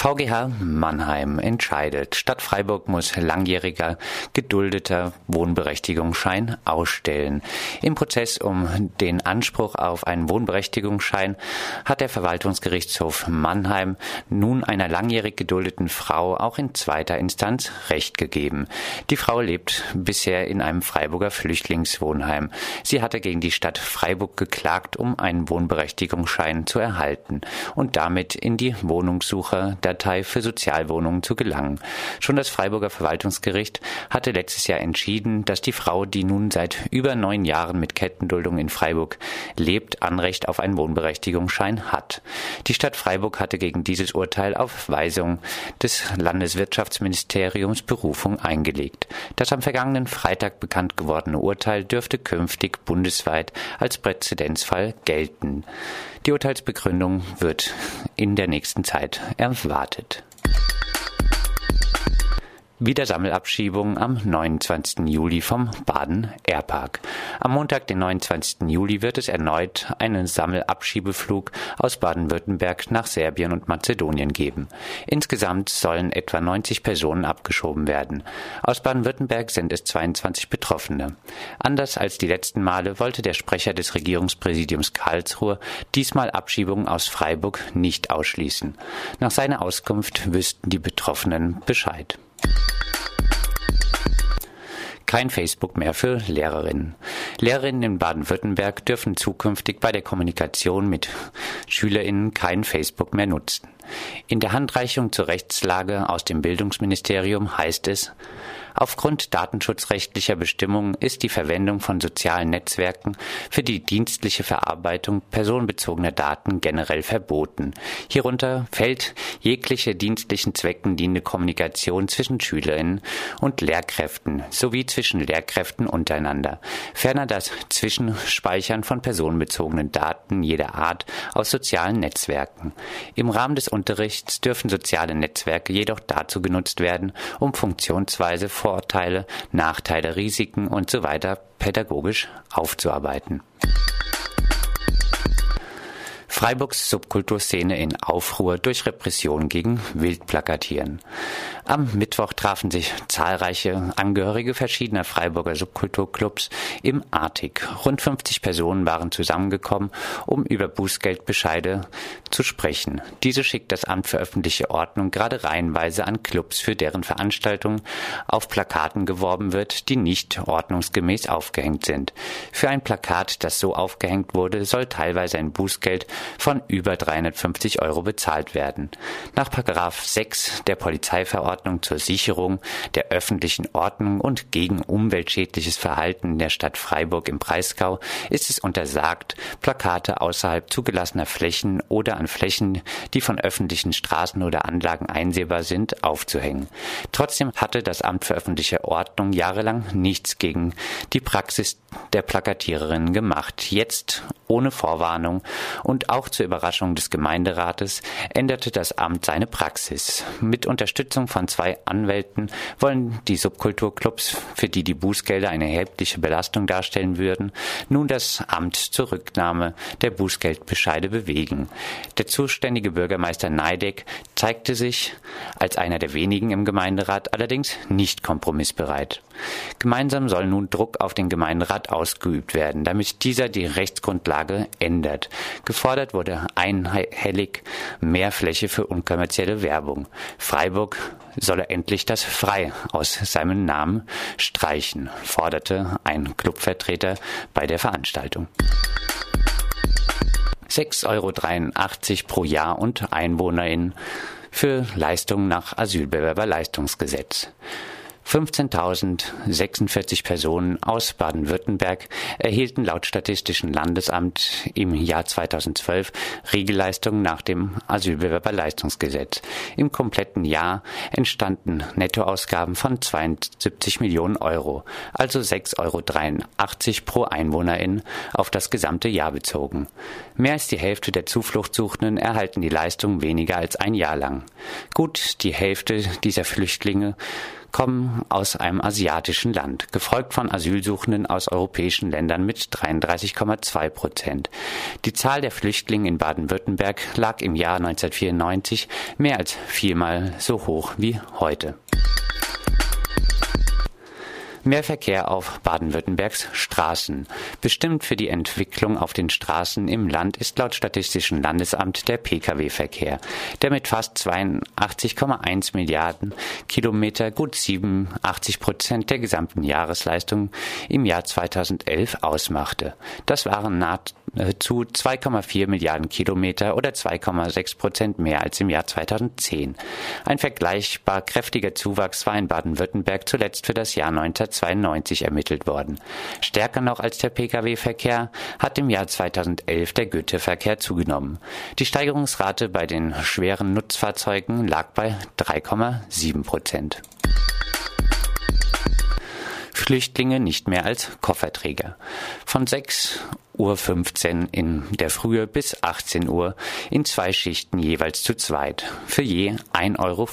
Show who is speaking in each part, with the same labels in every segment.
Speaker 1: VGH Mannheim entscheidet, Stadt Freiburg muss langjähriger geduldeter Wohnberechtigungsschein ausstellen. Im Prozess um den Anspruch auf einen Wohnberechtigungsschein hat der Verwaltungsgerichtshof Mannheim nun einer langjährig geduldeten Frau auch in zweiter Instanz Recht gegeben. Die Frau lebt bisher in einem Freiburger Flüchtlingswohnheim. Sie hatte gegen die Stadt Freiburg geklagt, um einen Wohnberechtigungsschein zu erhalten und damit in die Wohnungssuche Datei für Sozialwohnungen zu gelangen. Schon das Freiburger Verwaltungsgericht hatte letztes Jahr entschieden, dass die Frau, die nun seit über neun Jahren mit Kettenduldung in Freiburg lebt, Anrecht auf einen Wohnberechtigungsschein hat. Die Stadt Freiburg hatte gegen dieses Urteil auf Weisung des Landeswirtschaftsministeriums Berufung eingelegt. Das am vergangenen Freitag bekannt gewordene Urteil dürfte künftig bundesweit als Präzedenzfall gelten. Die Urteilsbegründung wird in der nächsten Zeit erwartet. Wieder Sammelabschiebung am 29. Juli vom Baden Airpark. Am Montag, den 29. Juli, wird es erneut einen Sammelabschiebeflug aus Baden-Württemberg nach Serbien und Mazedonien geben. Insgesamt sollen etwa 90 Personen abgeschoben werden. Aus Baden-Württemberg sind es 22 Betroffene. Anders als die letzten Male wollte der Sprecher des Regierungspräsidiums Karlsruhe diesmal Abschiebungen aus Freiburg nicht ausschließen. Nach seiner Auskunft wüssten die Betroffenen Bescheid. Kein Facebook mehr für Lehrerinnen. Lehrerinnen in Baden-Württemberg dürfen zukünftig bei der Kommunikation mit Schülerinnen kein Facebook mehr nutzen. In der Handreichung zur Rechtslage aus dem Bildungsministerium heißt es, Aufgrund datenschutzrechtlicher Bestimmungen ist die Verwendung von sozialen Netzwerken für die dienstliche Verarbeitung personenbezogener Daten generell verboten. Hierunter fällt jegliche dienstlichen Zwecken dienende Kommunikation zwischen Schülerinnen und Lehrkräften sowie zwischen Lehrkräften untereinander. Ferner das Zwischenspeichern von personenbezogenen Daten jeder Art aus sozialen Netzwerken. Im Rahmen des Unterrichts dürfen soziale Netzwerke jedoch dazu genutzt werden, um Funktionsweise Vorteile, Nachteile, Risiken und so weiter pädagogisch aufzuarbeiten. Freiburgs Subkulturszene in Aufruhr durch Repression gegen Wildplakatieren. Am Mittwoch trafen sich zahlreiche Angehörige verschiedener Freiburger Subkulturclubs im Artig. Rund 50 Personen waren zusammengekommen, um über Bußgeldbescheide zu sprechen. Diese schickt das Amt für öffentliche Ordnung gerade reihenweise an Clubs, für deren Veranstaltungen auf Plakaten geworben wird, die nicht ordnungsgemäß aufgehängt sind. Für ein Plakat, das so aufgehängt wurde, soll teilweise ein Bußgeld von über 350 Euro bezahlt werden. Nach Paragraph 6 der Polizeiverordnung zur Sicherung der öffentlichen Ordnung und gegen umweltschädliches Verhalten in der Stadt Freiburg im Breisgau ist es untersagt, Plakate außerhalb zugelassener Flächen oder an Flächen, die von öffentlichen Straßen oder Anlagen einsehbar sind, aufzuhängen. Trotzdem hatte das Amt für öffentliche Ordnung jahrelang nichts gegen die Praxis der Plakatiererinnen gemacht. Jetzt ohne Vorwarnung und auch zur Überraschung des Gemeinderates änderte das Amt seine Praxis. Mit Unterstützung von zwei Anwälten wollen die Subkulturclubs, für die die Bußgelder eine erhebliche Belastung darstellen würden, nun das Amt zur Rücknahme der Bußgeldbescheide bewegen. Der zuständige Bürgermeister Neideck zeigte sich als einer der wenigen im Gemeinderat allerdings nicht kompromissbereit. Gemeinsam soll nun Druck auf den Gemeinderat ausgeübt werden, damit dieser die Rechtsgrundlage ändert. Gefordert wurde einhellig mehr Fläche für unkommerzielle Werbung. Freiburg solle endlich das Frei aus seinem Namen streichen, forderte ein Clubvertreter bei der Veranstaltung. 6,83 Euro pro Jahr und Einwohnerin für Leistungen nach Asylbewerberleistungsgesetz. 15.046 Personen aus Baden-Württemberg erhielten laut Statistischen Landesamt im Jahr 2012 Regelleistungen nach dem Asylbewerberleistungsgesetz. Im kompletten Jahr entstanden Nettoausgaben von 72 Millionen Euro, also 6,83 Euro pro Einwohnerin auf das gesamte Jahr bezogen. Mehr als die Hälfte der Zufluchtssuchenden erhalten die Leistung weniger als ein Jahr lang. Gut die Hälfte dieser Flüchtlinge kommen aus einem asiatischen Land, gefolgt von Asylsuchenden aus europäischen Ländern mit 33,2 Prozent. Die Zahl der Flüchtlinge in Baden-Württemberg lag im Jahr 1994 mehr als viermal so hoch wie heute. Mehr Verkehr auf Baden-Württembergs Straßen. Bestimmt für die Entwicklung auf den Straßen im Land ist laut Statistischen Landesamt der Pkw-Verkehr, der mit fast 82,1 Milliarden Kilometer gut 87 Prozent der gesamten Jahresleistung im Jahr 2011 ausmachte. Das waren nahezu 2,4 Milliarden Kilometer oder 2,6 Prozent mehr als im Jahr 2010. Ein vergleichbar kräftiger Zuwachs war in Baden-Württemberg zuletzt für das Jahr 19 1992 ermittelt worden. Stärker noch als der Pkw-Verkehr hat im Jahr 2011 der Güterverkehr zugenommen. Die Steigerungsrate bei den schweren Nutzfahrzeugen lag bei 3,7 Prozent. Flüchtlinge nicht mehr als Kofferträger. Von 6 Uhr 15 in der Frühe bis 18 Uhr in zwei Schichten jeweils zu zweit. Für je 1,05 Euro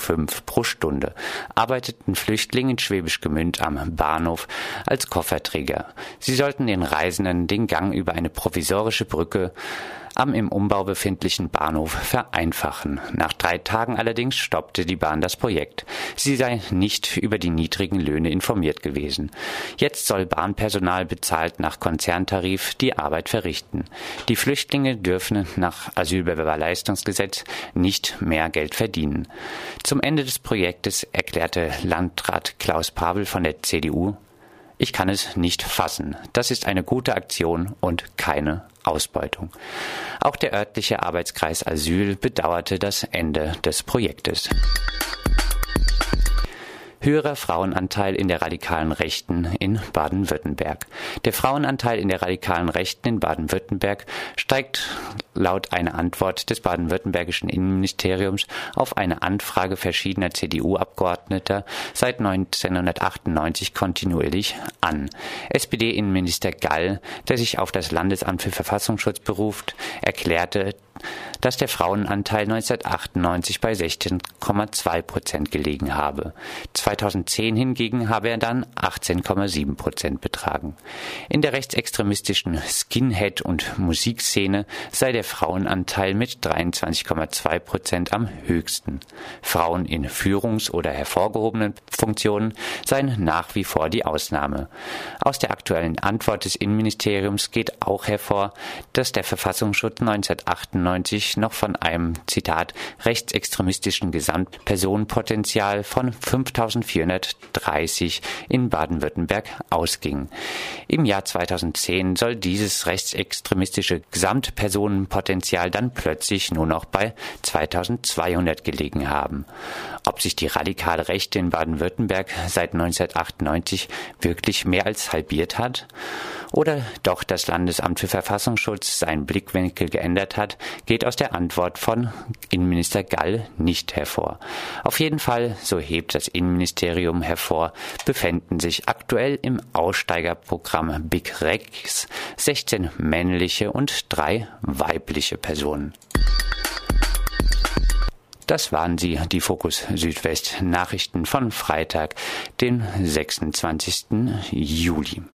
Speaker 1: pro Stunde arbeiteten Flüchtlinge in Schwäbisch Gemünd am Bahnhof als Kofferträger. Sie sollten den Reisenden den Gang über eine provisorische Brücke am im Umbau befindlichen Bahnhof vereinfachen. Nach drei Tagen allerdings stoppte die Bahn das Projekt. Sie sei nicht über die niedrigen Löhne informiert gewesen. Jetzt soll Bahnpersonal bezahlt nach Konzerntarif die Arbeit verrichten. Die Flüchtlinge dürfen nach Asylbewerberleistungsgesetz nicht mehr Geld verdienen. Zum Ende des Projektes erklärte Landrat Klaus Pavel von der CDU ich kann es nicht fassen. Das ist eine gute Aktion und keine Ausbeutung. Auch der örtliche Arbeitskreis Asyl bedauerte das Ende des Projektes höherer Frauenanteil in der radikalen Rechten in Baden-Württemberg. Der Frauenanteil in der radikalen Rechten in Baden-Württemberg steigt laut einer Antwort des baden-württembergischen Innenministeriums auf eine Anfrage verschiedener CDU-Abgeordneter seit 1998 kontinuierlich an. SPD-Innenminister Gall, der sich auf das Landesamt für Verfassungsschutz beruft, erklärte, dass der Frauenanteil 1998 bei 16,2 Prozent gelegen habe. 2010 hingegen habe er dann 18,7 Prozent betragen. In der rechtsextremistischen Skinhead- und Musikszene sei der Frauenanteil mit 23,2 Prozent am höchsten. Frauen in Führungs- oder hervorgehobenen Funktionen seien nach wie vor die Ausnahme. Aus der aktuellen Antwort des Innenministeriums geht auch hervor, dass der Verfassungsschutz 1998 noch von einem, Zitat, rechtsextremistischen Gesamtpersonenpotenzial von 5430 in Baden-Württemberg ausging. Im Jahr 2010 soll dieses rechtsextremistische Gesamtpersonenpotenzial Potenzial dann plötzlich nur noch bei 2200 gelegen haben. Ob sich die radikale Rechte in Baden-Württemberg seit 1998 wirklich mehr als halbiert hat? Oder doch das Landesamt für Verfassungsschutz seinen Blickwinkel geändert hat, geht aus der Antwort von Innenminister Gall nicht hervor. Auf jeden Fall, so hebt das Innenministerium hervor, befänden sich aktuell im Aussteigerprogramm Big Rex 16 männliche und drei weibliche Personen. Das waren sie, die Fokus Südwest Nachrichten von Freitag, den 26. Juli.